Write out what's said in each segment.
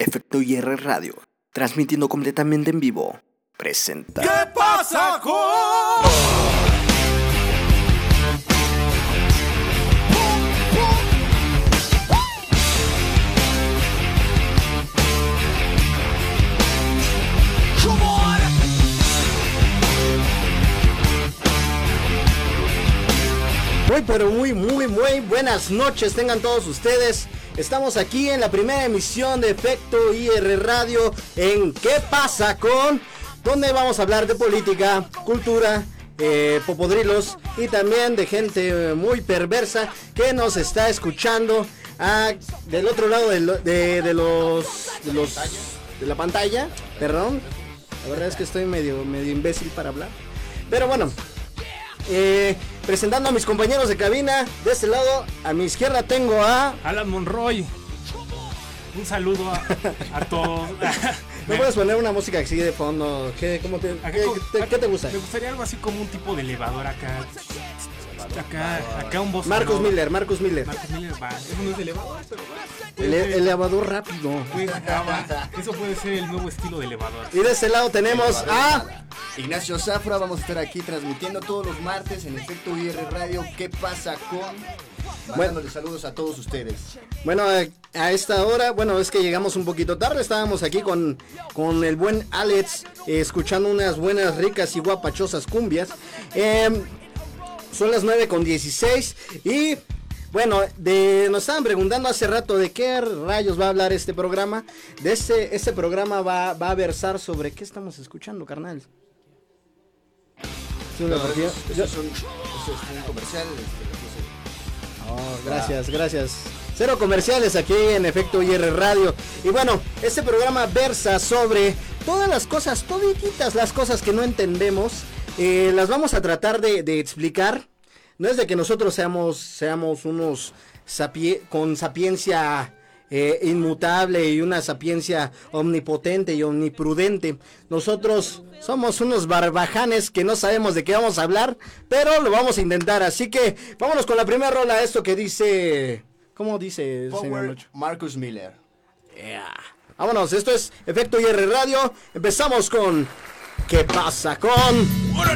Efecto IR Radio, transmitiendo completamente en vivo. Presenta. ¿Qué pasa con...? Muy pero muy muy muy buenas noches tengan todos ustedes. Estamos aquí en la primera emisión de Efecto IR Radio en ¿Qué pasa con? Donde vamos a hablar de política, cultura, eh, popodrilos y también de gente eh, muy perversa que nos está escuchando ah, del otro lado de, lo- de- de los de los de la pantalla. Perdón, la verdad es que estoy medio medio imbécil para hablar. Pero bueno, eh, presentando a mis compañeros de cabina, de este lado, a mi izquierda tengo a. Alan Monroy. Un saludo a, a todos. ¿Me puedes poner una música así de fondo? ¿Qué, cómo te, qué te gusta? Me gustaría algo así como un tipo de elevador acá. Acá, acá un voz. Marcus. Miller, Marcus Miller. Marcus Miller va. Eso no es de elevador, pero va. El ser- elevador rápido. ah, va. Eso puede ser el nuevo estilo de elevador. Y de este lado tenemos a. Ignacio Zafra, vamos a estar aquí transmitiendo todos los martes en Efecto IR Radio. ¿Qué pasa con...? Mandándole saludos a todos ustedes. Bueno, a- a esta hora, bueno, es que llegamos un poquito tarde. Estábamos aquí con, con el buen Alex, eh, escuchando unas buenas, ricas y guapachosas cumbias. Em, son las 9 con 16 y bueno, de, nos estaban preguntando hace rato de qué rayos va a hablar este programa. De este, este programa va, va a versar sobre qué estamos escuchando, carnal. Sí, una partida. Eso Yo- es un, eso es un comercial. este. Oh, gracias, gracias. Cero comerciales aquí en Efecto IR Radio. Y bueno, este programa versa sobre todas las cosas, todititas las cosas que no entendemos. Eh, las vamos a tratar de, de explicar. No es de que nosotros seamos, seamos unos sapie- con sapiencia eh, inmutable y una sapiencia omnipotente y omniprudente. Nosotros somos unos barbajanes que no sabemos de qué vamos a hablar, pero lo vamos a intentar. Así que vámonos con la primera rola, esto que dice... ¿Cómo dice, Power? Marcus Miller. Vámonos, esto es Efecto IR Radio. Empezamos con... ¿Qué pasa con...? Bueno,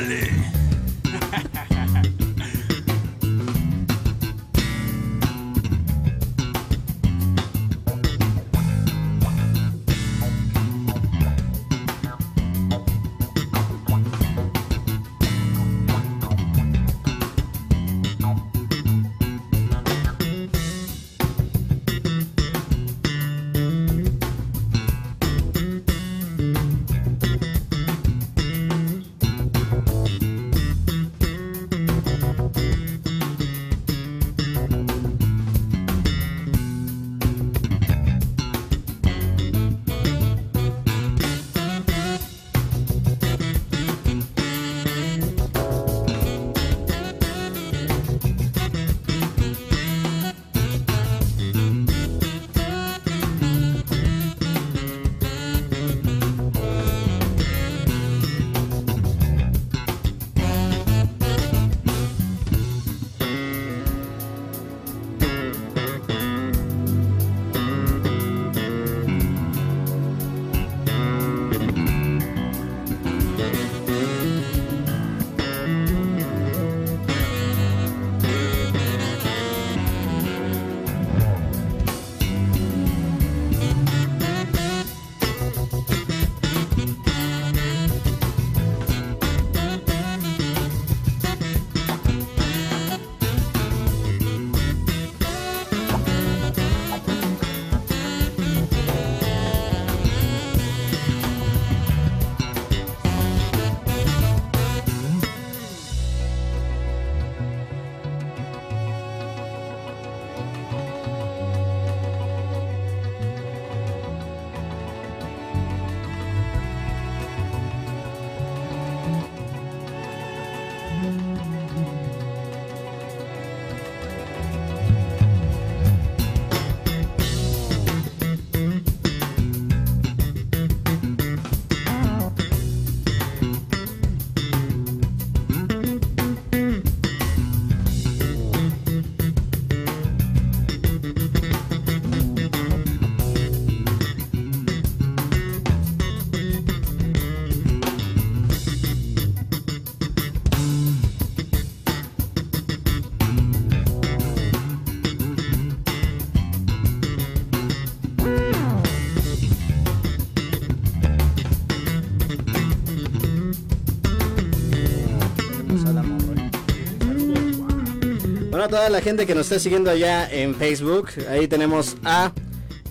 toda la gente que nos está siguiendo allá en Facebook, ahí tenemos a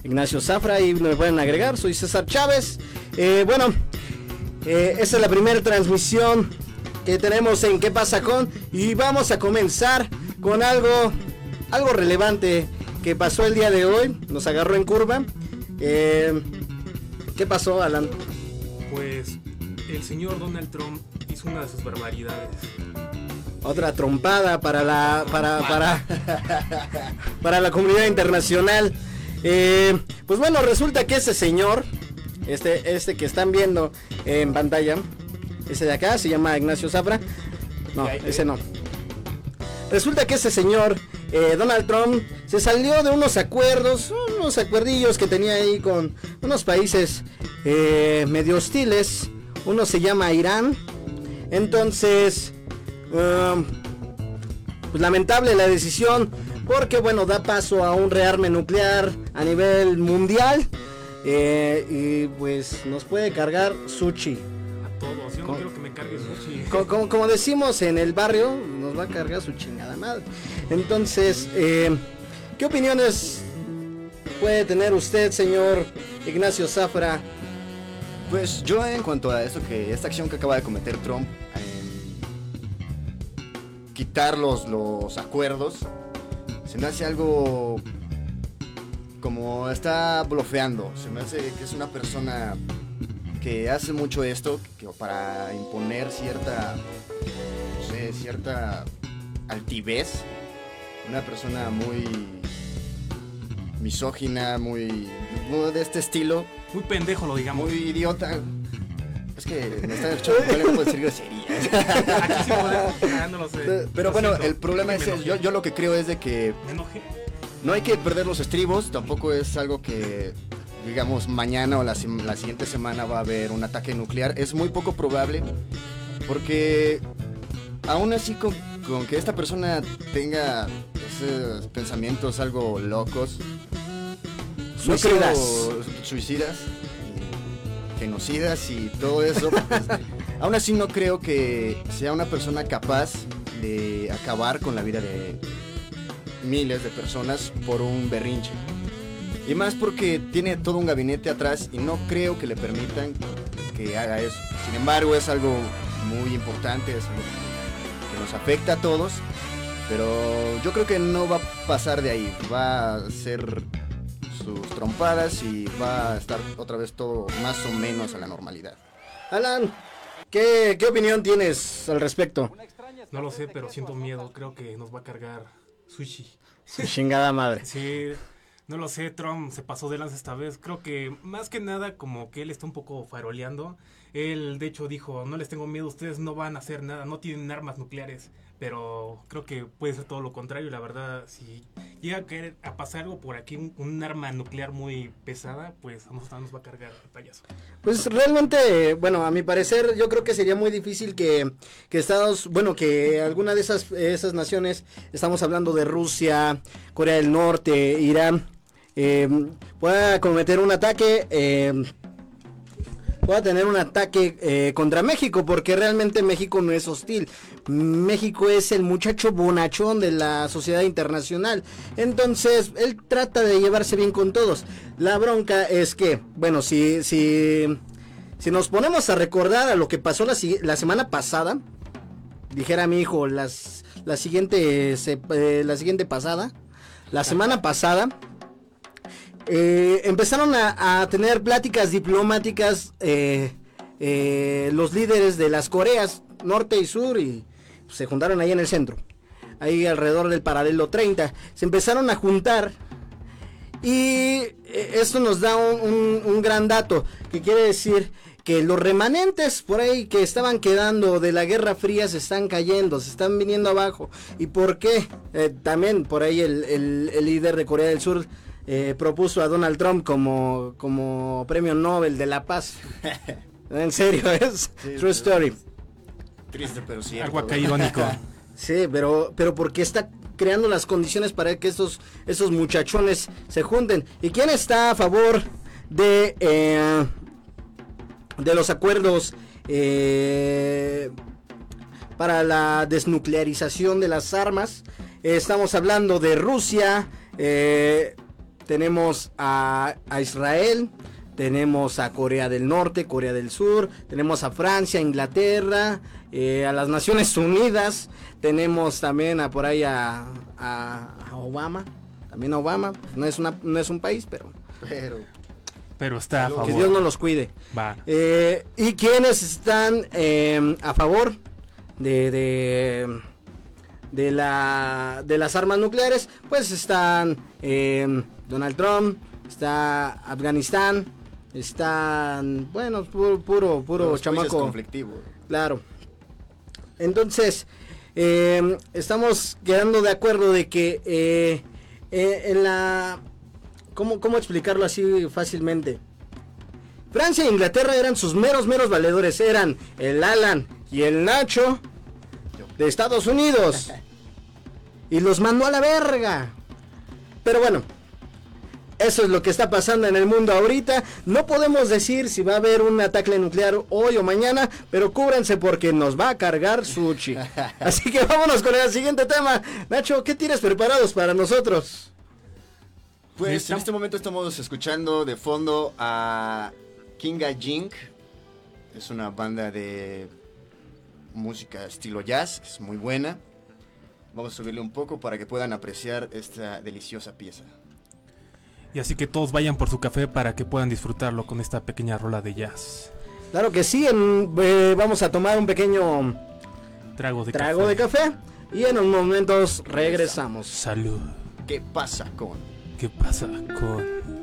Ignacio Zafra y me pueden agregar, soy César Chávez. Eh, bueno, eh, esta es la primera transmisión que tenemos en ¿Qué pasa con? Y vamos a comenzar con algo, algo relevante que pasó el día de hoy, nos agarró en curva. Eh, ¿Qué pasó, Alan? Pues el señor Donald Trump hizo una de sus barbaridades. Otra trompada para la para para para la comunidad internacional. Eh, pues bueno, resulta que ese señor, este este que están viendo en pantalla, ese de acá se llama Ignacio Zafra. No, ese no. Resulta que ese señor eh, Donald Trump se salió de unos acuerdos, unos acuerdillos que tenía ahí con unos países eh, medio hostiles. Uno se llama Irán. Entonces, um, pues lamentable la decisión porque bueno, da paso a un rearme nuclear a nivel mundial. Eh, y pues nos puede cargar Sushi. A todos, yo no quiero que me cargue Sushi. Como, como, decimos en el barrio, nos va a cargar su chingada madre. Entonces, eh, ¿qué opiniones puede tener usted, señor Ignacio Zafra? Pues yo en cuanto a esto que esta acción que acaba de cometer Trump, en quitar los, los acuerdos, se me hace algo como está blofeando. Se me hace que es una persona que hace mucho esto que para imponer cierta, no sé, cierta altivez. Una persona muy misógina, muy, muy de este estilo. Muy pendejo, lo digamos. Muy idiota. Es que me están escuchando, no le puedo decir groserías. Aquí sí podemos, no lo sé. Pero Lo bueno, siento. el problema es, enojé. yo, yo lo que creo es de que Me enojé. no hay que perder los estribos, tampoco es algo que, digamos, mañana o la, la siguiente semana va a haber un ataque nuclear. Es muy poco probable, porque aún así con, con que esta persona tenga esos pensamientos algo locos, no Suicidas. creo- suicidas, genocidas y todo eso, pues, aún así no creo que sea una persona capaz de acabar con la vida de miles de personas por un berrinche. Y más porque tiene todo un gabinete atrás y no creo que le permitan que haga eso. Sin embargo, es algo muy importante, es algo que nos afecta a todos. Pero yo creo que no va a pasar de ahí. Va a ser sus trompadas y va a estar otra vez todo más o menos a la normalidad. Alan, ¿qué, qué opinión tienes al respecto? No lo sé, pero siento miedo. Creo que nos va a cargar Sushi. Su chingada madre. Sí, no lo sé, Trump se pasó de lanza esta vez. Creo que más que nada como que él está un poco faroleando. Él de hecho dijo, no les tengo miedo, ustedes no van a hacer nada, no tienen armas nucleares. Pero creo que puede ser todo lo contrario. La verdad, si llega a, a pasar algo por aquí, un, arma nuclear muy pesada, pues nosotros nos va a cargar el payaso. Pues realmente, bueno, a mi parecer, yo creo que sería muy difícil que, que Estados, bueno, que alguna de esas, esas naciones, estamos hablando de Rusia, Corea del Norte, Irán, eh, pueda cometer un ataque, eh, pueda tener un ataque eh, contra México, porque realmente México no es hostil. México es el muchacho bonachón de la sociedad internacional. Entonces, él trata de llevarse bien con todos. La bronca es que, bueno, si, si, si nos ponemos a recordar a lo que pasó la, la semana pasada, dijera mi hijo, las, la, siguiente, se- eh, la siguiente pasada, la semana pasada, eh, empezaron a, tener pláticas diplomáticas eh, eh, los líderes de las Coreas, norte y sur, y se juntaron ahí en el centro, ahí alrededor del paralelo 30. Se empezaron a juntar y esto nos da un, gran dato, que quiere decir que los remanentes por ahí que estaban quedando de la Guerra Fría se están cayendo, se están viniendo abajo. ¿Y por qué? También por ahí el- el líder de Corea del Sur eh, propuso a Donald Trump como, como premio Nobel de la Paz. en serio, es Sí, true sí. story. Triste, pero cierto. Algo acá irónico. Sí, pero, pero porque está creando las condiciones para que estos, esos muchachones se junten. ¿Y quién está a favor de, eh, de los acuerdos eh, para la desnuclearización de las armas? estamos hablando de Rusia, eh, tenemos a, a Israel, tenemos a Corea del Norte, Corea del Sur, tenemos a Francia, Inglaterra, eh, a las Naciones Unidas, tenemos también a por ahí a, a- a Obama, también a Obama, no es, una, no es un país, pero Pero Pero está a Saludos. que favor. Dios no los cuide. Va. Eh, ¿Y quiénes están eh, a favor de, de, de la, de las armas nucleares? Pues están eh, Donald Trump, está Afganistán, están, bueno, puro, puro, puro los chamaco. conflictivos. Claro. Entonces, eh, estamos quedando de acuerdo de que eh, eh, en la... ¿cómo, ¿Cómo explicarlo así fácilmente? Francia e Inglaterra eran sus meros, meros valedores. Eran el Alan y el Nacho de Estados Unidos. Y los mandó a la verga. Pero bueno, eso es lo que está pasando en el mundo ahorita. No podemos decir si va a haber un ataque nuclear hoy o mañana, pero cúbranse porque nos va a cargar Sushi. Así que vámonos con el siguiente tema. Nacho, ¿qué tienes preparados para nosotros? Pues en este momento estamos escuchando de fondo a Kinga Jink. Es una banda de música estilo jazz, que es muy buena. Vamos a subirle un poco para que puedan apreciar esta deliciosa pieza. Y así que todos vayan por su café para que puedan disfrutarlo con esta pequeña rola de jazz. Claro que sí, en- eh, vamos a tomar un pequeño Trago de trago de café y en unos momentos regresamos. Salud. ¿Qué pasa con? ¿Qué pasa con...?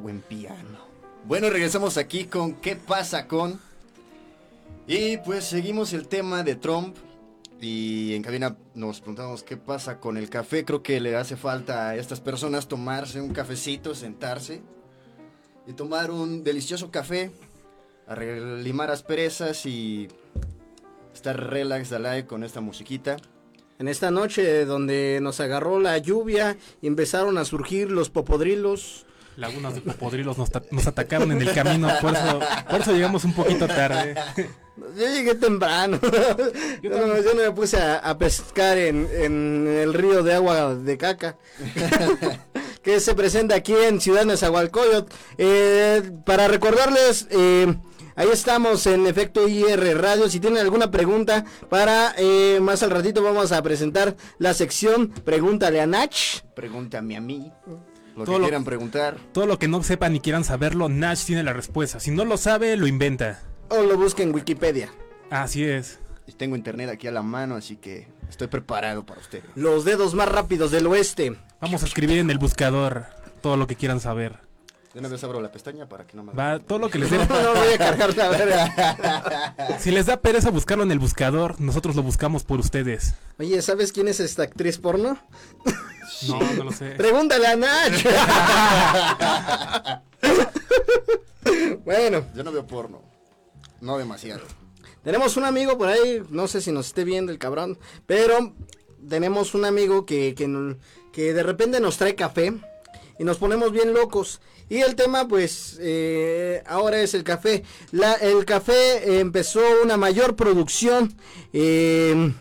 Buen piano. Bueno, regresamos aquí con ¿Qué pasa con? Y pues seguimos el tema de Trump. Y en cabina nos preguntamos qué pasa con el café. Creo que le hace falta a estas personas tomarse un cafecito, sentarse y tomar un delicioso café, limar asperezas y estar relax alive con esta musiquita. En esta noche donde nos agarró la lluvia empezaron a surgir los popodrilos. Lagunas de popodrilos nos, ta- nos atacaron en el camino, por eso, por eso llegamos un poquito tarde. Yo llegué temprano. Yo no, yo no me puse a, a pescar en, en el río de agua de caca. que se presenta aquí en Ciudad Nezahualcóyotl. Eh, para recordarles, eh, ahí estamos en Efecto IR Radio. Si tienen alguna pregunta para eh, más al ratito vamos a presentar la sección Pregúntale a Nach. Pregúntame a mí. Lo Todo que lo- quieran preguntar. Todo lo que no sepan ni quieran saberlo, Nash tiene la respuesta. Si no lo sabe, lo inventa. O lo busquen en Wikipedia. Así es. Y tengo internet aquí a la mano, así que estoy preparado para ustedes. Los dedos más rápidos del oeste. Vamos a escribir en el buscador todo lo que quieran saber. De una vez abro la pestaña para que no me... Va, todo lo que les dé. No, no voy a cargar la verga. Si les da pereza buscarlo en el buscador, nosotros lo buscamos por ustedes. Oye, ¿sabes quién es esta actriz porno? No, no lo sé. Pregúntale a Nach. bueno, Yo no veo porno. No demasiado. tenemos un amigo por ahí, no sé si nos esté viendo el cabrón, pero tenemos un amigo que, que, que de repente nos trae café y nos ponemos bien locos. Y el tema, pues, eh, ahora es el café. La, el café empezó una mayor producción eh,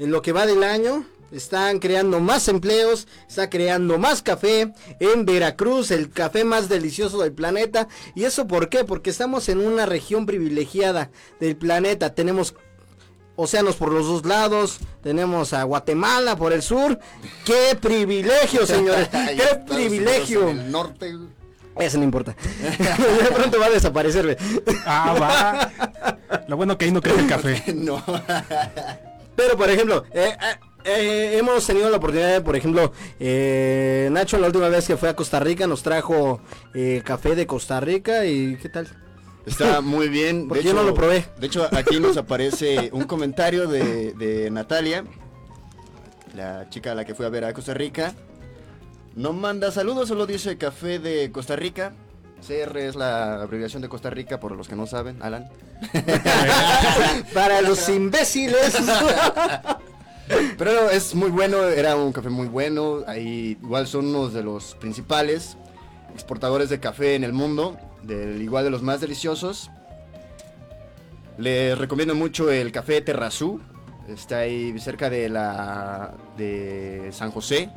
en lo que va del año. Están creando más empleos, está creando más café en Veracruz, el café más delicioso del planeta. ¿Y eso por qué? Porque estamos en una región privilegiada del planeta. Tenemos océanos por los dos lados, tenemos a Guatemala por el sur. ¡Qué privilegio, señores! ¡Qué privilegio! Unidos en el norte. Eso no importa. de pronto va a desaparecer. güey. Ah, va. Lo bueno que ahí no crece el café. No. Pero, por ejemplo, eh, eh, eh, hemos tenido la oportunidad de, por ejemplo, eh, Nacho la última vez que fue a Costa Rica nos trajo eh, café de Costa Rica y ¿qué tal? Está muy bien. Porque yo no lo probé. De hecho, aquí nos aparece un comentario de, de Natalia, la chica a la que fui a ver a Costa Rica. No manda saludos, solo dice café de Costa Rica. CR es la abreviación de Costa Rica, por los que no saben, Alan. Para los imbéciles. Pero es muy bueno, era un café muy bueno. Ahí igual son unos de los principales exportadores de café en el mundo, del igual de los más deliciosos. Les recomiendo mucho el café Terrazú. Está ahí cerca de la de San José.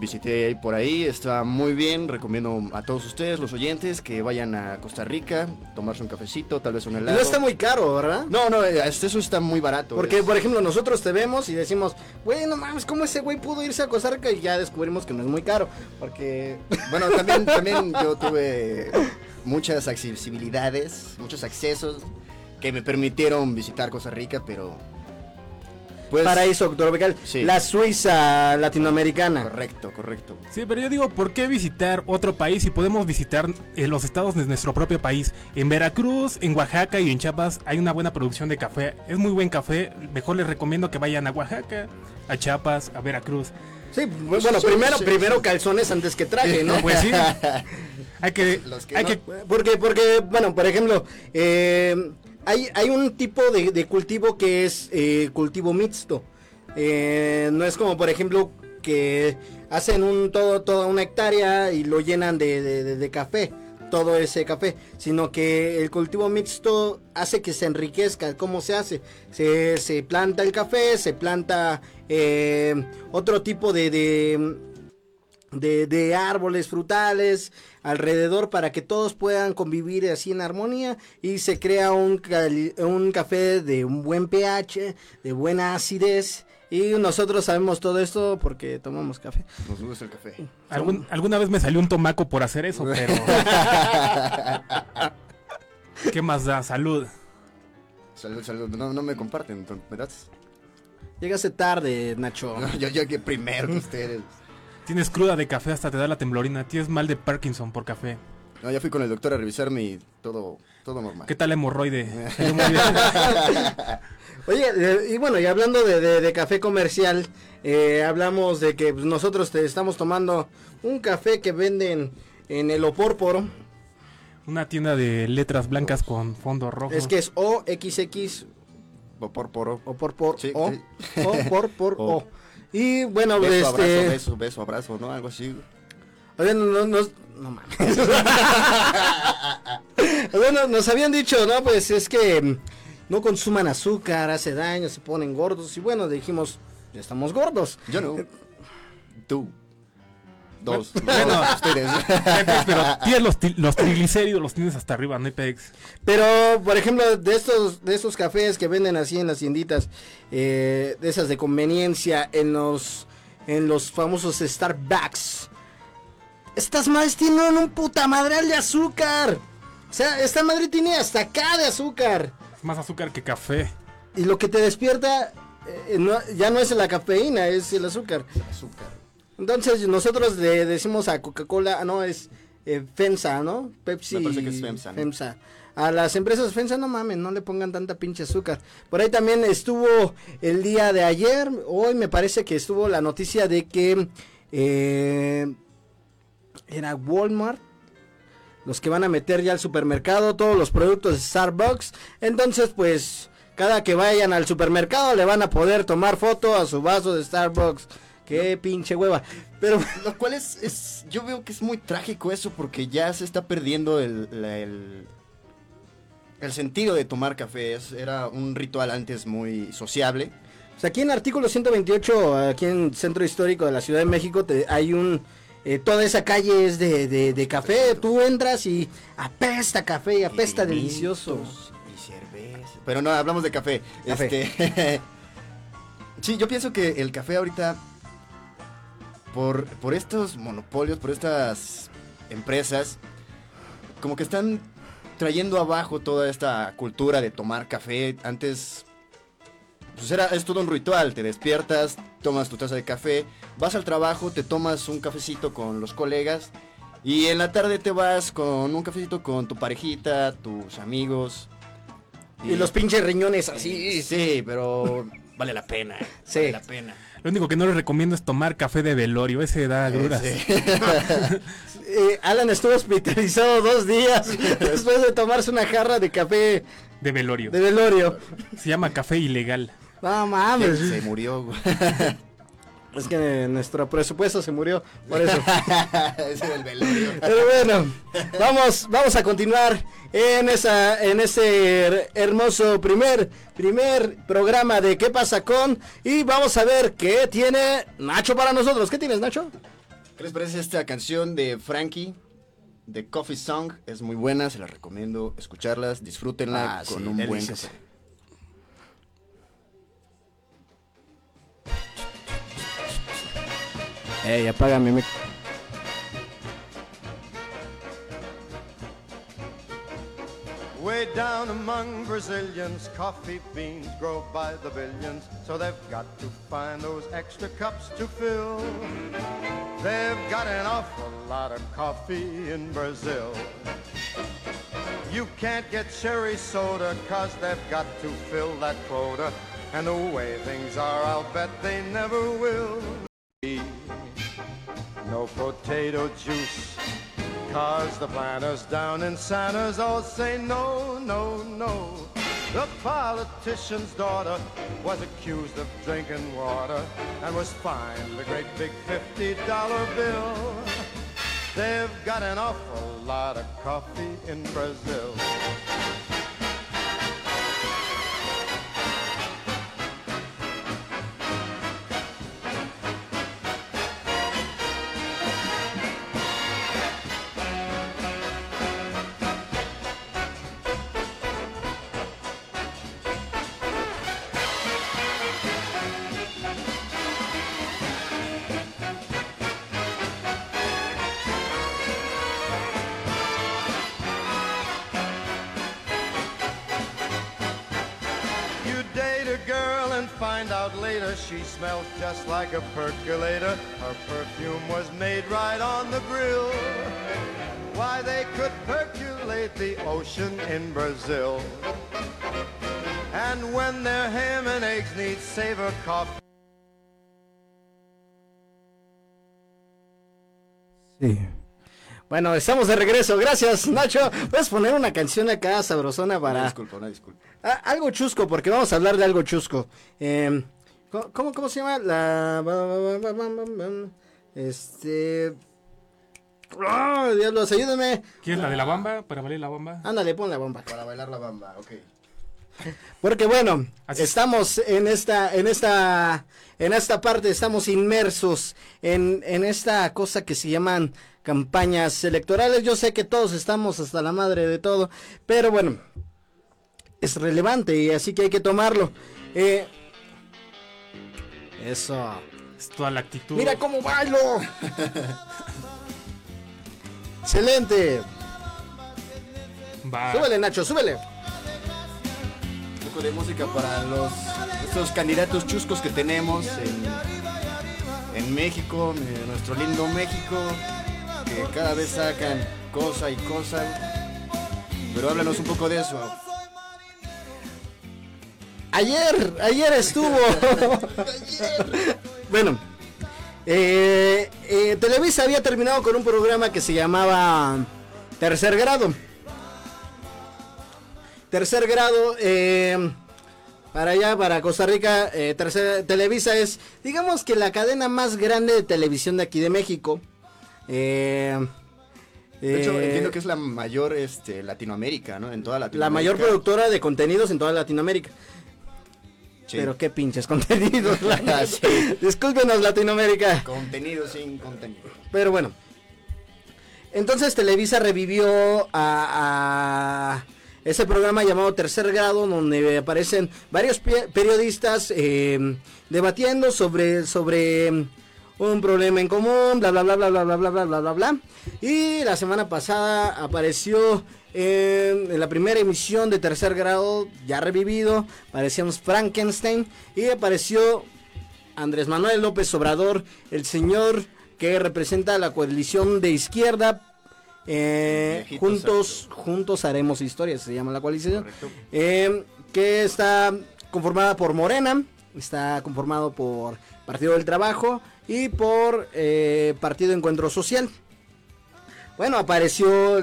Visité por ahí, está muy bien. Recomiendo a todos ustedes, los oyentes, que vayan a Costa Rica, tomarse un cafecito, tal vez un helado. no está muy caro, ¿verdad? No, no, eh, este- eso está muy barato. Porque, es- por ejemplo, nosotros te vemos y decimos, güey, no mames, ¿cómo ese güey pudo irse a Costa Rica? Y ya descubrimos que no es muy caro. Porque Bueno, también, también yo tuve muchas accesibilidades, muchos accesos que me permitieron visitar Costa Rica, pero... Pues, paraíso tropical, Sí. la Suiza latinoamericana. Correcto, correcto. Sí, pero yo digo, ¿por qué visitar otro país si podemos visitar eh, los estados de nuestro propio país? En Veracruz, en Oaxaca y en Chiapas hay una buena producción de café. Es muy buen café. Mejor les recomiendo que vayan a Oaxaca, a Chiapas, a Veracruz. Sí, bueno, Sí, primero, sí, primero sí. calzones antes que traje, ¿no? Pues sí. Hay que, Los que hay no- que Porque, porque, bueno, por ejemplo, eh, hay, hay un tipo de, cultivo que es eh, cultivo mixto. Eh, no es como, por ejemplo, que hacen un todo, toda una hectárea y lo llenan de, café, todo ese café, sino que el cultivo mixto hace que se enriquezca. ¿Cómo se hace? Se, planta el café, se planta eh, otro tipo de de, de árboles frutales alrededor para que todos puedan convivir así en armonía y se crea un, un café de un buen pH, de buena acidez y nosotros sabemos todo esto porque tomamos café. Nos gusta el café. algún- alguna vez me salió un tomaco por hacer eso, pero ¿qué más da? Salud. Salud, salud. No, no me comparten, ¿me das? Llegaste tarde, Nacho. No, yo llegué primero que ustedes. Tienes cruda de café hasta te da la temblorina. Tienes mal de Parkinson por café. No, ya fui con el doctor a revisarme y todo, todo normal. ¿Qué tal hemorroide? Oye, y bueno, y hablando de, de- de café comercial, eh, hablamos de que pues, nosotros te estamos tomando un café que venden en el Opórporo. Una tienda de letras blancas con fondo rojo. Es que es OXX O por poro. o por por Sí, o, sí. o por por O. Y bueno, Beso, abrazo, este, beso, beso, abrazo, ¿no? Algo así. oye, no, no, no- no mames. bueno, nos habían dicho, no, pues es que mm, no consuman azúcar, hace daño, se ponen gordos y bueno, dijimos, ya estamos gordos. Yo no. Tú. Dos. Bueno. No, ustedes. Pero tienes los, triglicéridos, los tienes hasta arriba, no hay pex. Pero, por ejemplo, de estos, de estos cafés que venden así en las tienditas, eh, de esas de conveniencia, en los, en los famosos Starbucks, estas madres tienen un puta madral de azúcar. O sea, esta madre tiene hasta acá de azúcar. Es más azúcar que café. Y lo que te despierta eh, no- ya no es la cafeína, es el azúcar. Azúcar. Entonces nosotros le decimos a Coca-Cola, ah, no, es eh, FEMSA, ¿no? Pepsi. Me parece que es FEMSA, ¿no? A las empresas FEMSA, no mames, no le pongan tanta pinche azúcar. Por ahí también estuvo el día de ayer, hoy me parece que estuvo la noticia de que eh, era Walmart. Los que van a meter ya al supermercado todos los productos de Starbucks. Entonces, pues, cada que vayan al supermercado le van a poder tomar foto a su vaso de Starbucks. Qué pinche hueva. Pero Lo cual es, es. Yo veo que es muy trágico eso porque ya se está perdiendo el. la- el, el sentido de tomar café. Es- era un ritual antes muy sociable. O sea, aquí en artículo 128, aquí en Centro Histórico de la Ciudad de México, te- hay un... eh, toda esa calle es de, de- de café, tú entras y apesta café y apesta delicioso. Y cerveza. Pero no, hablamos de café. Café. Este. sí, yo pienso que el café ahorita. Por, por estos monopolios, por estas empresas, como que están trayendo abajo toda esta cultura de tomar café. Antes, pues era, es todo un ritual. Te despiertas, tomas tu taza de café, vas al trabajo, te tomas un cafecito con los colegas. Y en la tarde te vas con un cafecito con tu parejita, tus amigos. Y los pinches riñones así. Sí, sí, pero vale la pena. Sí. Vale la pena. Lo único que no les recomiendo es tomar café de velorio. Ese da agruras. Sí. Eh, Alan estuvo hospitalizado dos días después de tomarse una jarra de café De velorio. de velorio. Se llama café ilegal. No mames. Se murió, güey. Es que nuestro presupuesto se murió por eso. Ese del velorio. Pero bueno, vamos, vamos a continuar en esa, en ese her- hermoso primer, primer programa de ¿Qué pasa con? Y vamos a ver qué tiene Nacho para nosotros. ¿Qué tienes, Nacho? ¿Qué les parece esta canción de Frankie? De Coffee Song. Es muy buena, se la recomiendo escucharlas, disfrútenla Ah, con sí, un buen café. Ey, apágame. Me... Way down among Brazilians, coffee beans grow by the billions, so they've got to find those extra cups to fill. They've got an awful lot of coffee in Brazil. You can't get cherry soda, cause they've got to fill that quota. And the way things are, I'll bet they never will. Potato juice. Cause the planters down in Santa's all say no, no, no. The politician's daughter was accused of drinking water and was fined a great big $50 bill. They've got an awful lot of coffee in Brazil. Find out later she smelled just like a percolator. Her perfume was made right on the grill. Why, they could percolate the ocean in Brazil. And when their ham and eggs need savor coffee. Sí. Bueno, estamos de regreso. Gracias, Nacho. Puedes poner una canción acá sabrosona Una para disculpa, una disculpa. Ah, algo chusco, porque vamos a hablar de algo chusco. Eh, ¿cómo- ¿cómo, ¿Cómo se llama? La. Este. ¡Ah, diablos! Ayúdame. ¿Quieres la de la bamba? Para valer la bamba. Ándale, pon la bomba. Para bailar la bamba, ok. Porque bueno, Así estamos en esta, en esta, en esta parte, estamos inmersos en, en esta cosa que se llaman campañas electorales. Yo sé que todos estamos hasta la madre de todo, pero bueno, es relevante y así que hay que tomarlo. Eh, eso. Es toda la actitud. Mira cómo bailo. Excelente. Va. Súbele, Nacho, súbele. Un poco de música para los estos candidatos chuscos que tenemos en, en México, en nuestro lindo México, que cada vez sacan cosa y cosa. Pero háblanos un poco de eso. Ayer, ayer estuvo. bueno, eh, eh, Televisa había terminado con un programa que se llamaba Tercer Grado. Tercer Grado, eh, para allá, para Costa Rica, eh, tercer, Televisa es, digamos que la cadena más grande de televisión de aquí de México. Eh, De hecho, eh, entiendo que es la mayor este, Latinoamérica, ¿no? En toda Latinoamérica. la mayor productora de contenidos en toda Latinoamérica. Sí. Pero qué pinches contenidos. Sí. Discúlpenos Latinoamérica. Contenido sin contenido. Pero bueno. Entonces Televisa revivió a, a ese programa llamado Tercer Grado, donde aparecen varios pe- periodistas eh, debatiendo sobre, sobre un problema en común, bla bla bla bla bla bla bla bla bla bla bla. Y la semana pasada apareció en, en la primera emisión de Tercer Grado, ya revivido, aparecíamos Frankenstein y apareció Andrés Manuel López Obrador, el señor que representa a la coalición de izquierda. eh, juntos, juntos haremos historia, se llama la coalición. Eh, que está conformada por Morena, está conformado por Partido del Trabajo y por eh, Partido Encuentro Social. Bueno, apareció,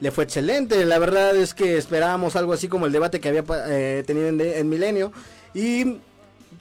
le fue excelente. La verdad es que esperábamos algo así como el debate que había eh, tenido en, en Milenio. Y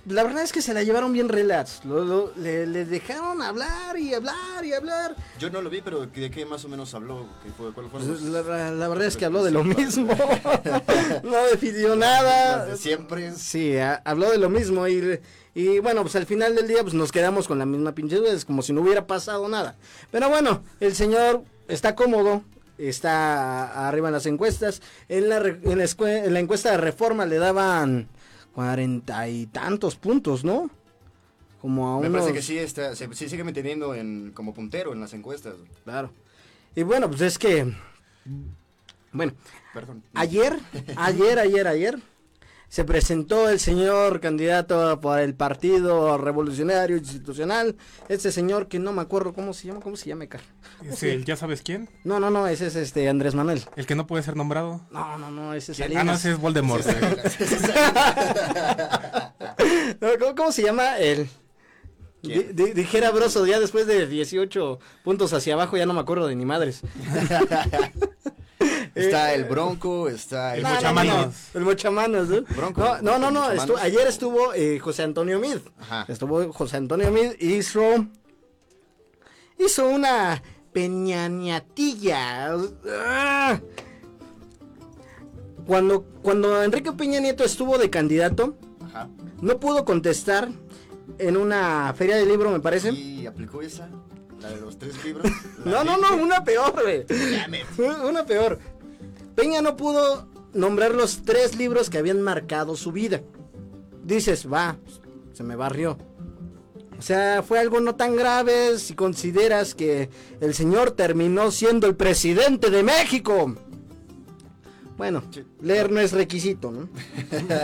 la verdad es que se la llevaron bien relax. Lo- lo- le, le dejaron hablar y hablar y hablar. Yo no lo vi, pero ¿de qué más o menos habló? ¿Qué fue? ¿Cuál fueron Pues, los- la, la verdad es que habló de lo mismo. no definió nada. de siempre? Sí, a- habló de lo mismo y, y bueno, pues al final del día pues nos quedamos con la misma pinche duda, es como si no hubiera pasado nada. Pero bueno, el señor está cómodo, está arriba en las encuestas. En la, en la, escue- en la encuesta de reforma le daban cuarenta y tantos puntos, ¿no? Como a Me unos... parece que sí, está, se, sí sigue manteniendo en, como puntero en las encuestas. Claro. Y bueno, pues es que... Bueno, Perdón. Ayer, ayer, ayer, ayer, se presentó el señor candidato por el Partido Revolucionario Institucional, este señor que no me acuerdo cómo se llama, cómo se llama, Car. Es el, ¿Ya sabes quién? No, no, no, ese es este Andrés Manuel. El que no puede ser nombrado. No, no, no, ese es Ah, no, Salinas. ese es Voldemort. ¿Cómo, cómo se llama el? Dijera Broso, ya después de 18 puntos hacia abajo ya no me acuerdo de ni madres. Está el Bronco, está el El No, no, no, Mochamanos. no, El mochamanos, ¿no? Bronco. No, no, no, no, Mochamanos. estu- ayer estuvo eh, José Antonio Mid. Ajá. Estuvo José Antonio Mid y hizo hizo una peñañatilla. Ah. Cuando cuando Enrique Peña Nieto estuvo de candidato, Ajá. no pudo contestar en una feria de libro, me parece. ¿Y aplicó esa? La de los tres libros. No, no, no, una peor, güey. Una peor. Peña no pudo nombrar los tres libros que habían marcado su vida. Dices, va, se me barrió. O sea, fue algo no tan grave si consideras que el señor terminó siendo el presidente de México. Bueno, leer no es requisito, ¿no?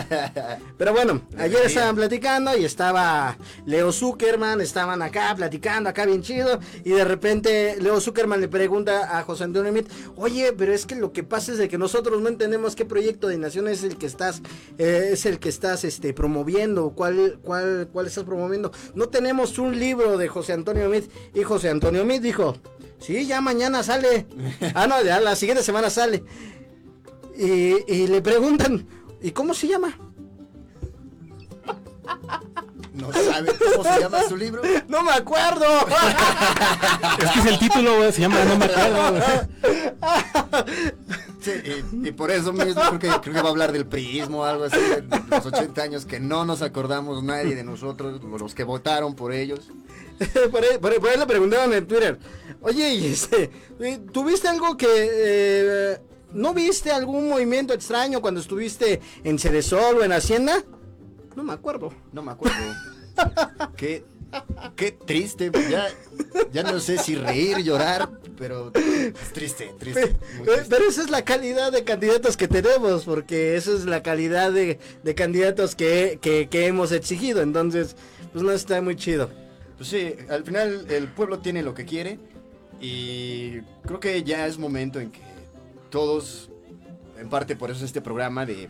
Pero bueno, ayer estaban platicando y estaba Leo Zuckerman, estaban acá platicando, acá bien chido, y de repente Leo Zuckerman le pregunta a José Antonio Mit, oye, pero es que lo que pasa es de que nosotros no entendemos qué proyecto de nación es el que estás, eh, es el que estás este, promoviendo, cuál, cuál, cuál estás promoviendo. No tenemos un libro de José Antonio Mit, y José Antonio Mit dijo, sí, ya mañana sale. ah, no, ya la siguiente semana sale. Y, y le preguntan, ¿y cómo se llama? No sabe cómo se llama su libro. No me acuerdo. Es que es el título, güey, se llama No me acuerdo. Sí, y, y por eso mismo creo que, creo que va a hablar del priismo o algo así, de los 80 años que no nos acordamos nadie de nosotros, los que votaron por ellos. por, ahí, por ahí- por ahí le preguntaron en Twitter, oye, y este, ¿tuviste algo que... eh, ¿No viste algún movimiento extraño cuando estuviste en Ceresol o en Hacienda? No me acuerdo. No me acuerdo. qué, qué triste. Ya, ya no sé si reír, llorar, pero es triste, triste. Pero esa es la calidad de candidatos que tenemos, porque esa es la calidad de, de candidatos que, que, que hemos exigido, entonces, pues no está muy chido. Pues sí, al final el pueblo tiene lo que quiere y creo que ya es momento en que todos, en parte por eso este programa, de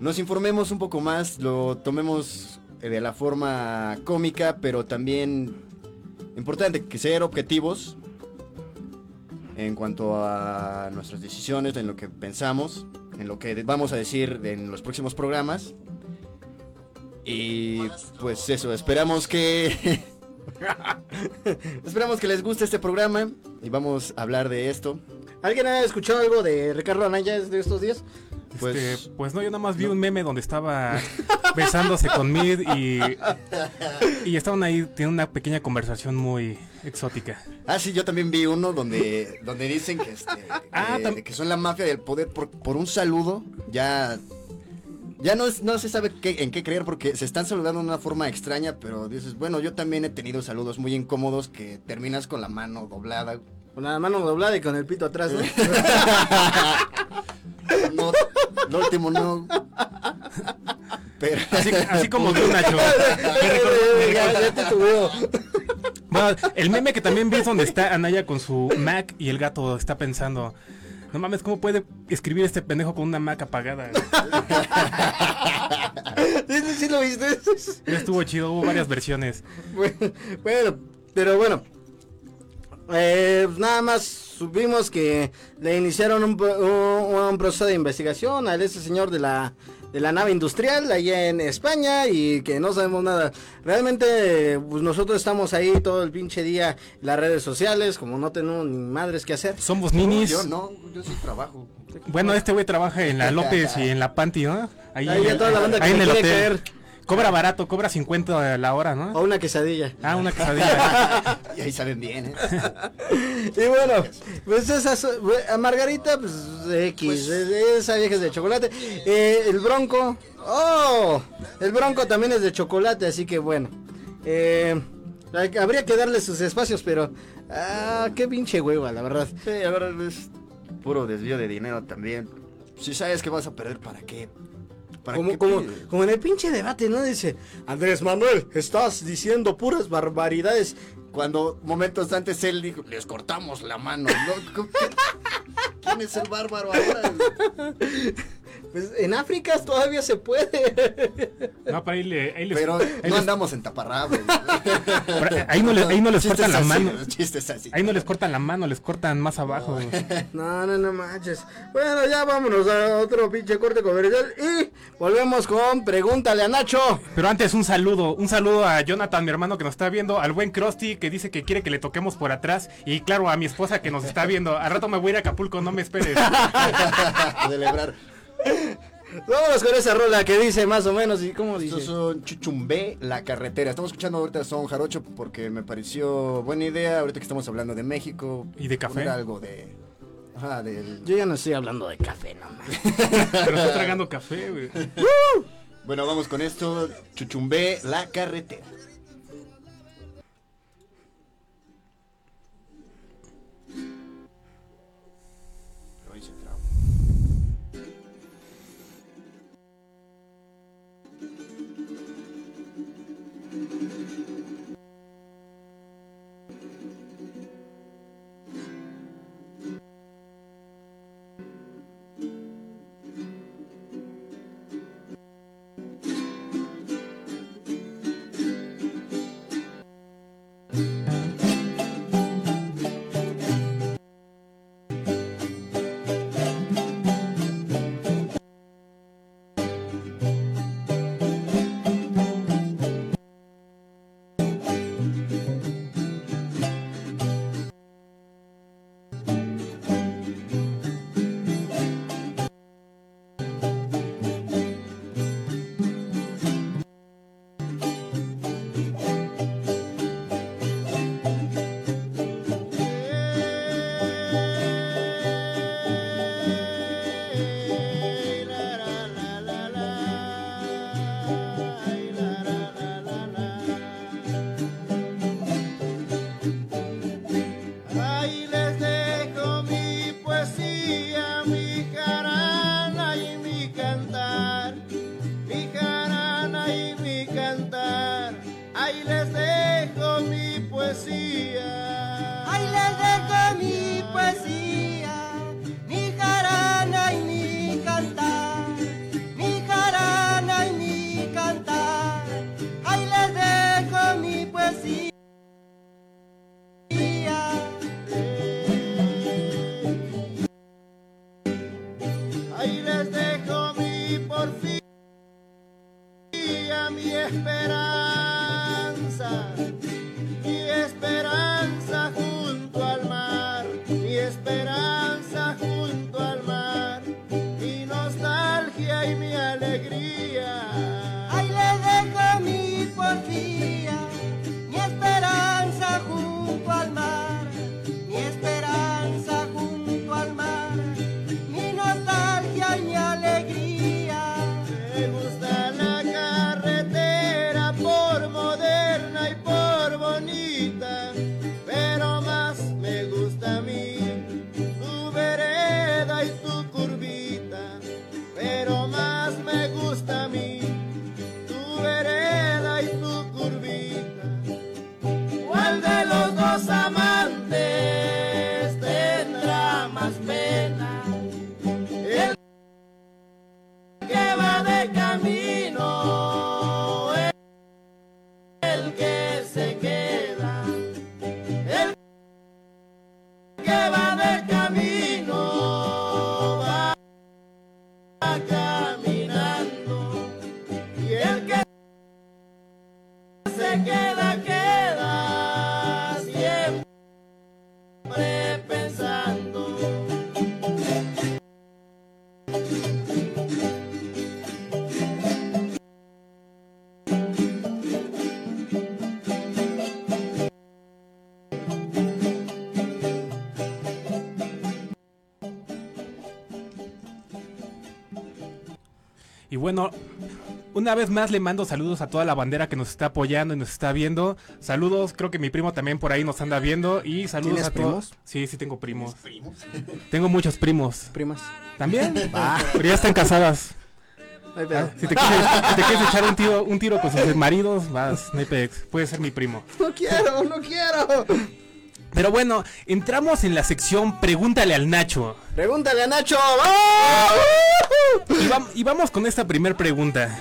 nos informemos un poco más, lo tomemos eh, de la forma cómica, pero también importante que ser objetivos en cuanto a nuestras decisiones, en lo que pensamos, en lo que vamos a decir en los próximos programas. Y pues eso, esperamos que esperamos que les guste este programa y vamos a hablar de esto. ¿Alguien ha escuchado algo de Ricardo Anaya de estos días? Pues- Este, pues no, yo nada más vi un meme donde estaba besándose con Mid y, y estaban ahí, tienen una pequeña conversación muy exótica. Ah, sí, yo también vi uno donde donde dicen que este Ah, que, son la mafia del poder por, por un saludo, ya ya no, es- no se sabe qué- en qué creer porque se están saludando de una forma extraña, pero dices, bueno, yo también he tenido saludos muy incómodos que terminas con la mano doblada. Con la mano doblada y con el pito atrás, ¿no? No, lo último no. Pero Así, así como tú, Nacho. Bueno, el meme que también vi es donde está Anaya con su Mac y el gato está pensando, no mames, ¿cómo puede escribir este pendejo con una Mac apagada? ¿Sí, lo viste? Estuvo chido, hubo varias versiones. Bueno, bueno, pero bueno. Eh, pues nada más supimos que le iniciaron un, un- un proceso de investigación a ese señor de la de la nave industrial allá en España y que no sabemos nada. Realmente pues nosotros estamos ahí todo el pinche día en las redes sociales, como no tenemos ni madres que hacer. Somos No, ninis. yo no, yo sí trabajo. Bueno, este güey trabaja en la López y en la Panty, ¿no? Ahí, Ahí ya toda la banda que ahí en el hotel. caer. Cobra barato, cobra 50 a la hora, O ¿no? una quesadilla. Ah, una quesadilla. Y ahí saben bien, ¿eh? Y bueno, pues esas, a Margarita, pues X, Pues- esa vieja es de chocolate. Eh, el Bronco, oh, el Bronco también es de chocolate, así que bueno. Eh, habría que darle sus espacios, pero, ah, qué pinche hueva, la verdad. Sí, a ver, es puro desvío de dinero también. Si sabes que vas a perder, ¿para qué? ¿Para Como, como, como en el pinche debate, ¿no? Dice, Andrés Manuel, estás diciendo puras barbaridades. Cuando momentos antes él dijo, les cortamos la mano. ¿no? ¿Cómo que- ¿Quién es el bárbaro ahora? Pues en África todavía se puede. No, pero ahí, le, ahí les, Pero ahí no les- andamos en taparrabos. pero ahí no, le- ahí no les Chistes cortan la así, mano. Chistes así. Ahí no les cortan la mano, les cortan más abajo. No, no, no manches. Bueno, ya vámonos a otro pinche corte comercial y volvemos con Pregúntale a Nacho. Pero antes un saludo, un saludo a Jonathan, mi hermano que nos está viendo, al buen Krusty que dice que quiere que le toquemos por atrás y claro a mi esposa que nos está viendo. Al rato me voy a ir a Acapulco, no me esperes. celebrar. Vámonos con esa rola que dice más o menos y cómo dice. Estos son Chuchumbé, la carretera. Estamos escuchando ahorita son Jarocho porque me pareció buena idea. Ahorita que estamos hablando de México. ¿Y de café? poner algo de. Ajá. Yo ya no estoy hablando de café, no mames. Pero estoy tragando café, güey. Bueno, vamos con esto. Chuchumbé, la carretera. alegria. Y bueno, una vez más le mando saludos a toda la bandera que nos está apoyando y nos está viendo. Saludos, creo que mi primo también por ahí nos anda viendo. Y saludos ¿Tienes a todos. primos? Sí, sí tengo primos. Tengo muchos primos. Primas. ¿También? Pero ya están casadas. Pero- Si te quieres, si te quieres echar un tiro, un tiro con sus maridos, vas, no hay. Puede ser mi primo. No quiero, no quiero. Pero bueno, entramos en la sección Pregúntale al Nacho. Pregúntale a Nacho. Y, vam- y vamos con esta primer pregunta.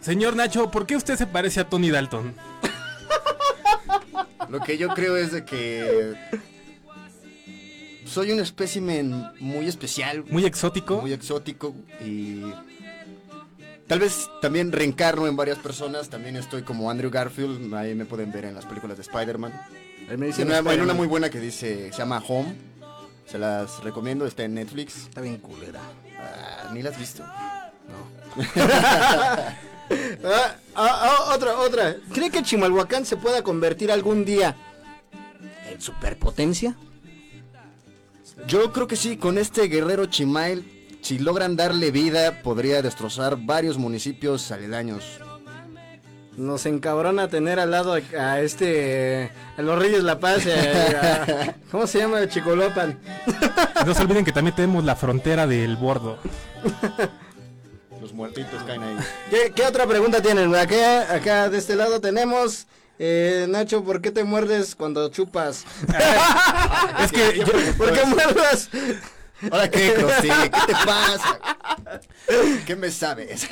Señor Nacho, ¿por qué usted se parece a Tony Dalton? Lo que yo creo es de que soy un espécimen muy especial, Muy exótico. muy exótico y tal vez también reencarno en varias personas. También estoy como Andrew Garfield, ahí me pueden ver en las películas de Spider-Man. Me Hay una, hay Spider-Man. una muy buena que dice, se llama Home. Se las recomiendo, está en Netflix. Está bien culera. Ah, ni la has visto. Ah, ah, ah, otra, otra. ¿Cree que Chimalhuacán se pueda convertir algún día en superpotencia? Yo creo que sí, con este guerrero Chimail, si logran darle vida, podría destrozar varios municipios aledaños. Nos encabrona tener al lado a, a este. a los Reyes La Paz. y a- a- ¿Cómo se llama? Chicolopan. No se olviden que también tenemos la frontera del bordo. Los muertitos caen ahí. ¿Qué, qué otra pregunta tienen? Acá, acá de este lado tenemos. eh, Nacho, ¿por qué te muerdes cuando chupas? Es que yo- ¿Por qué muerdas? Ahora qué, Crosty? ¿qué te pasa? ¿Qué me sabes?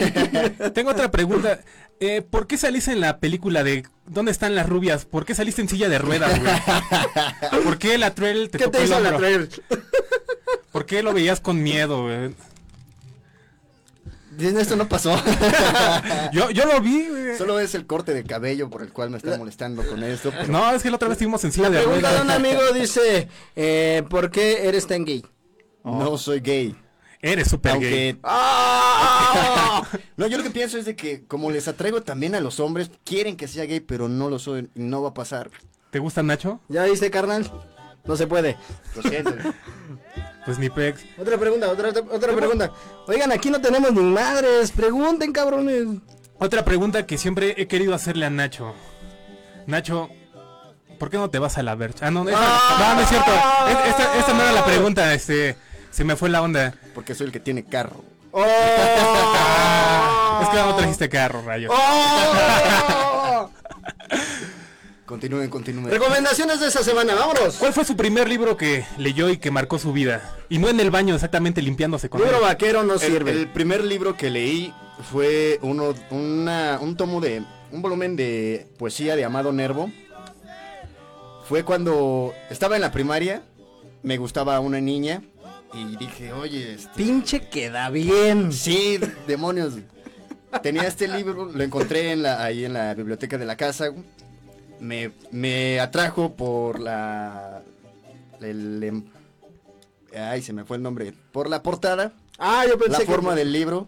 tengo otra pregunta. Eh, ¿Por qué saliste en la película de ¿Dónde están las rubias? ¿Por qué saliste en silla de ruedas, güey? ¿Por qué la trail te ¿Qué te hizo la trail? ¿Por qué lo veías con miedo, güey? Dicen, Esto no pasó. Yo, yo lo vi, güey. Solo es el corte de cabello por el cual me está molestando con esto. pero- No, es que la otra vez estuvimos en silla de Pregunta de un ruedas. amigo, dice, eh, ¿por qué eres tan gay? No soy gay. Eres súper gay. ¡Ah! No, yo lo que pienso es de que como les atraigo también a los hombres, quieren que sea gay, pero no lo soy y no va a pasar. ¿Te gusta Nacho? ¿Ya viste, carnal? No se puede. Lo siento. Pues ni pex. Otra pregunta, otra, otra pregunta. Oigan, aquí no tenemos ni madres. Pregunten, cabrones. Otra pregunta que siempre he querido hacerle a Nacho. Nacho, ¿por qué no te vas a la vercha? Ah, no, esa- no, no es cierto. Es- Esta, esta no era la pregunta, este, se me fue la onda. Porque soy el que tiene carro. ¡Oh! Es que no trajiste carro, rayo. ¡Oh! Continúen, continúen. Recomendaciones de esta semana, vámonos. ¿Cuál fue su primer libro que leyó y que marcó su vida? Y no en el baño, exactamente limpiándose con Libro él. vaquero no El, sirve. el primer libro que leí fue uno, una- un tomo de, un volumen de poesía de Amado Nervo. Fue cuando estaba en la primaria, me gustaba una niña y dije, oye, este, Pinche queda bien. sí, demonios. Tenía este libro, lo encontré en la, ahí en la biblioteca de la casa. Me, me atrajo por la... el em- ay, se me fue el nombre. Por la portada Ah, yo la pensé forma que... del libro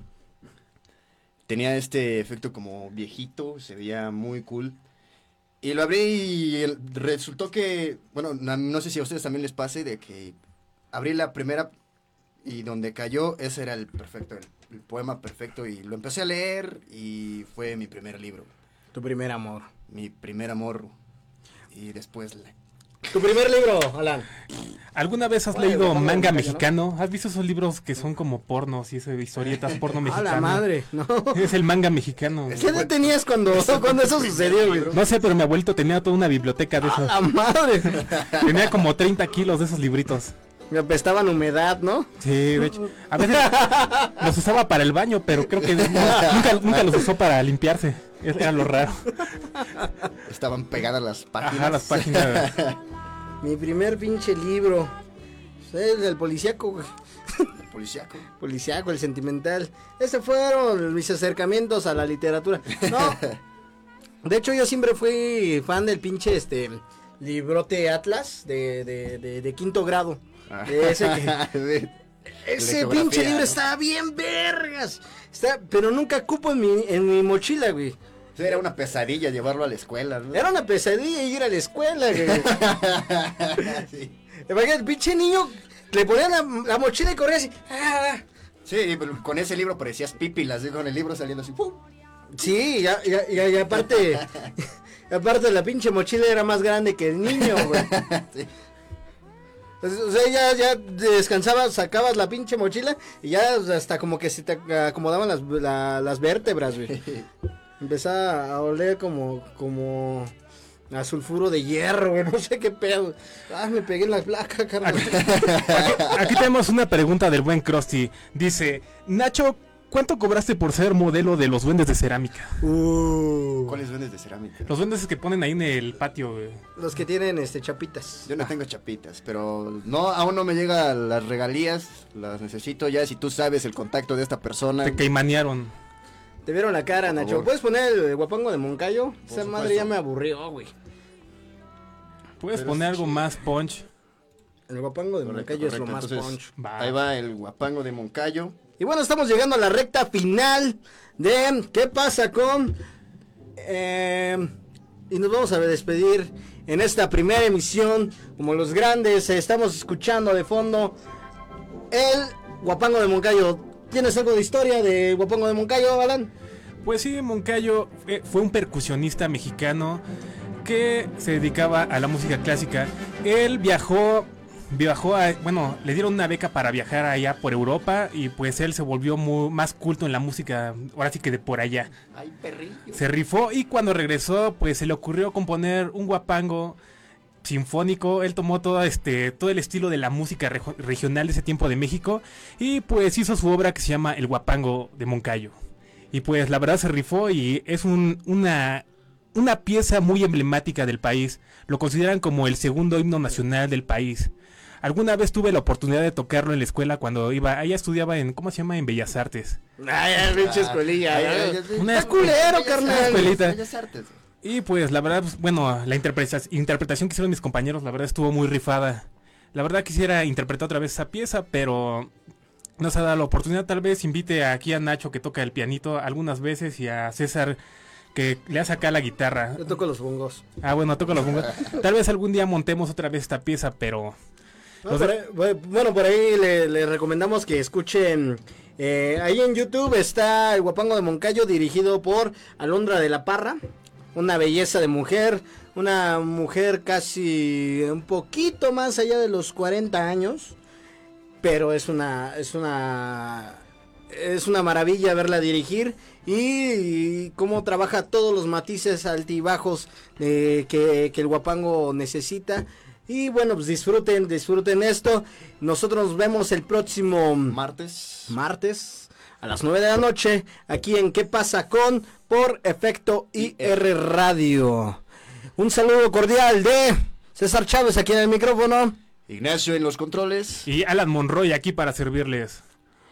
tenía este efecto como viejito, se veía muy cool. Y lo abrí y resultó que, bueno, no sé si a ustedes también les pase de que abrí la primera y donde cayó, ese era el perfecto, el, el poema perfecto y lo empecé a leer y fue mi primer libro, Tu primer amor. mi primer amor y después la- Tu primer libro, Alan. ¿Alguna vez has Oye, leído manga mexicano? ¿Has visto esos libros que son como pornos y esas historietas porno A mexicano? la madre, ¿no? Es el manga mexicano. ¿Qué edad tenías cuando, cuando eso sucedió, güey? No sé, pero mi abuelito tenía toda una biblioteca de A esos. la madre. Tenía como 30 kilos de esos libritos. Me apestaban humedad, ¿no? Sí, de hecho. A veces los usaba para el baño, pero creo que no- nunca, nunca los usó para limpiarse. Era lo raro. estaban pegadas las páginas. Ajá, las páginas. Mi primer pinche libro. Es el policíaco, güey. Policiaco. Policiaco, el sentimental. Ese fueron mis acercamientos a la literatura. No. De hecho, yo siempre fui fan del pinche este librote Atlas de, de, de, de quinto grado. De ese que- Ese geografía, pinche libro ¿no? estaba bien vergas. Está, pero nunca cupo en mi, en mi mochila, güey. Era una pesadilla llevarlo a la escuela, ¿no? Era una pesadilla ir a la escuela, güey. sí. El pinche niño le ponían la, la mochila y corría así. ah, Sí, pero con ese libro parecías pípilas, ¿sí? con el libro saliendo así. ¡pum! Sí, ya- y aparte, aparte la pinche mochila era más grande que el niño, güey. Sí. O sea, ya, ya descansabas, sacabas la pinche mochila y ya hasta como que se te acomodaban las, la- las vértebras, güey. Empezaba a oler como, como a sulfuro de hierro, güey, no sé qué pedo. Ah, me pegué en la placa, carnal. Aquí tenemos una pregunta del buen Krusty. Dice, Nacho, ¿cuánto cobraste por ser modelo de los duendes de cerámica? Uh, ¿Cuáles duendes de cerámica? Los duendes que ponen ahí en el patio, güey. los que tienen este chapitas. Yo no tengo chapitas, pero no, aún no me llegan las regalías, las necesito ya si tú sabes el contacto de esta persona. Te caimanearon. Te vieron la cara, Por Nacho. favor. ¿Puedes poner el guapango de Moncayo? Esa supuesto. madre ya me aburrió, güey. ¿Puedes Pero poner algo más punch? El guapango de Correcto, Moncayo es lo más Entonces, punch. Va. Ahí va el guapango de Moncayo. Y bueno, estamos llegando a la recta final de ¿Qué pasa con? Eh, y nos vamos a despedir en esta primera emisión, como los grandes. eh, estamos escuchando de fondo el Guapango de Moncayo. ¿Tienes algo de historia de Guapango de Moncayo, Alan? Pues sí, Moncayo fue, fue un percusionista mexicano que se dedicaba a la música clásica. Él viajó, viajó a, bueno, le dieron una beca para viajar allá por Europa y pues él se volvió más culto en la música, ahora sí que de por allá. Ay, perrillo. Se rifó y cuando regresó, pues se le ocurrió componer un guapango sinfónico. Él tomó todo este todo el estilo de la música regional de ese tiempo de México y pues hizo su obra que se llama El guapango de Moncayo. Y pues la verdad se rifó y es un- una una pieza muy emblemática del país. Lo consideran como el segundo himno nacional del país. Alguna vez tuve la oportunidad de tocarlo en la escuela cuando iba, ella estudiaba en, ¿cómo se llama? En Bellas Artes. Ay, pinche escuelilla. Ay, ay, ay, ay. ay, Una culero, carnal. Y pues la verdad, pues, bueno, la interpreta- interpretación que hicieron mis compañeros, la verdad estuvo muy rifada. La verdad quisiera interpretar otra vez esa pieza, pero no se ha dado la oportunidad. Tal vez invite aquí a Nacho que toca el pianito algunas veces y a César que le hace acá la guitarra. Yo toco los bongos. Ah, bueno, toca los bongos. Tal vez algún día montemos otra vez esta pieza, pero Bueno, por ahí le, recomendamos que escuchen. eh, ahí en YouTube está El Guapango de Moncayo, dirigido por Alondra de la Parra. Una belleza de mujer. Una mujer casi un poquito más allá de los 40 años. Pero es una. Es una. Es una maravilla verla dirigir. Y, y cómo trabaja todos los matices altibajos eh, que, que el guapango necesita. Y bueno, pues disfruten, disfruten esto. Nosotros nos vemos el próximo Martes. martes a las 9 de la noche aquí en ¿Qué pasa con? Por Efecto IR Radio. Un saludo cordial de César Chávez aquí en el micrófono. Ignacio en los controles. y Alan Monroy aquí para servirles.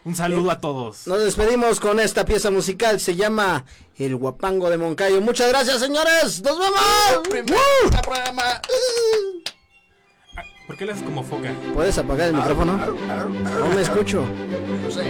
Un saludo a todos. Nos despedimos con esta pieza musical, se llama El Guapango de Moncayo. Muchas gracias, señores. Nos vemos. ¿Por qué le haces como foca? ¿Puedes apagar el micrófono? No me escucho. No sé.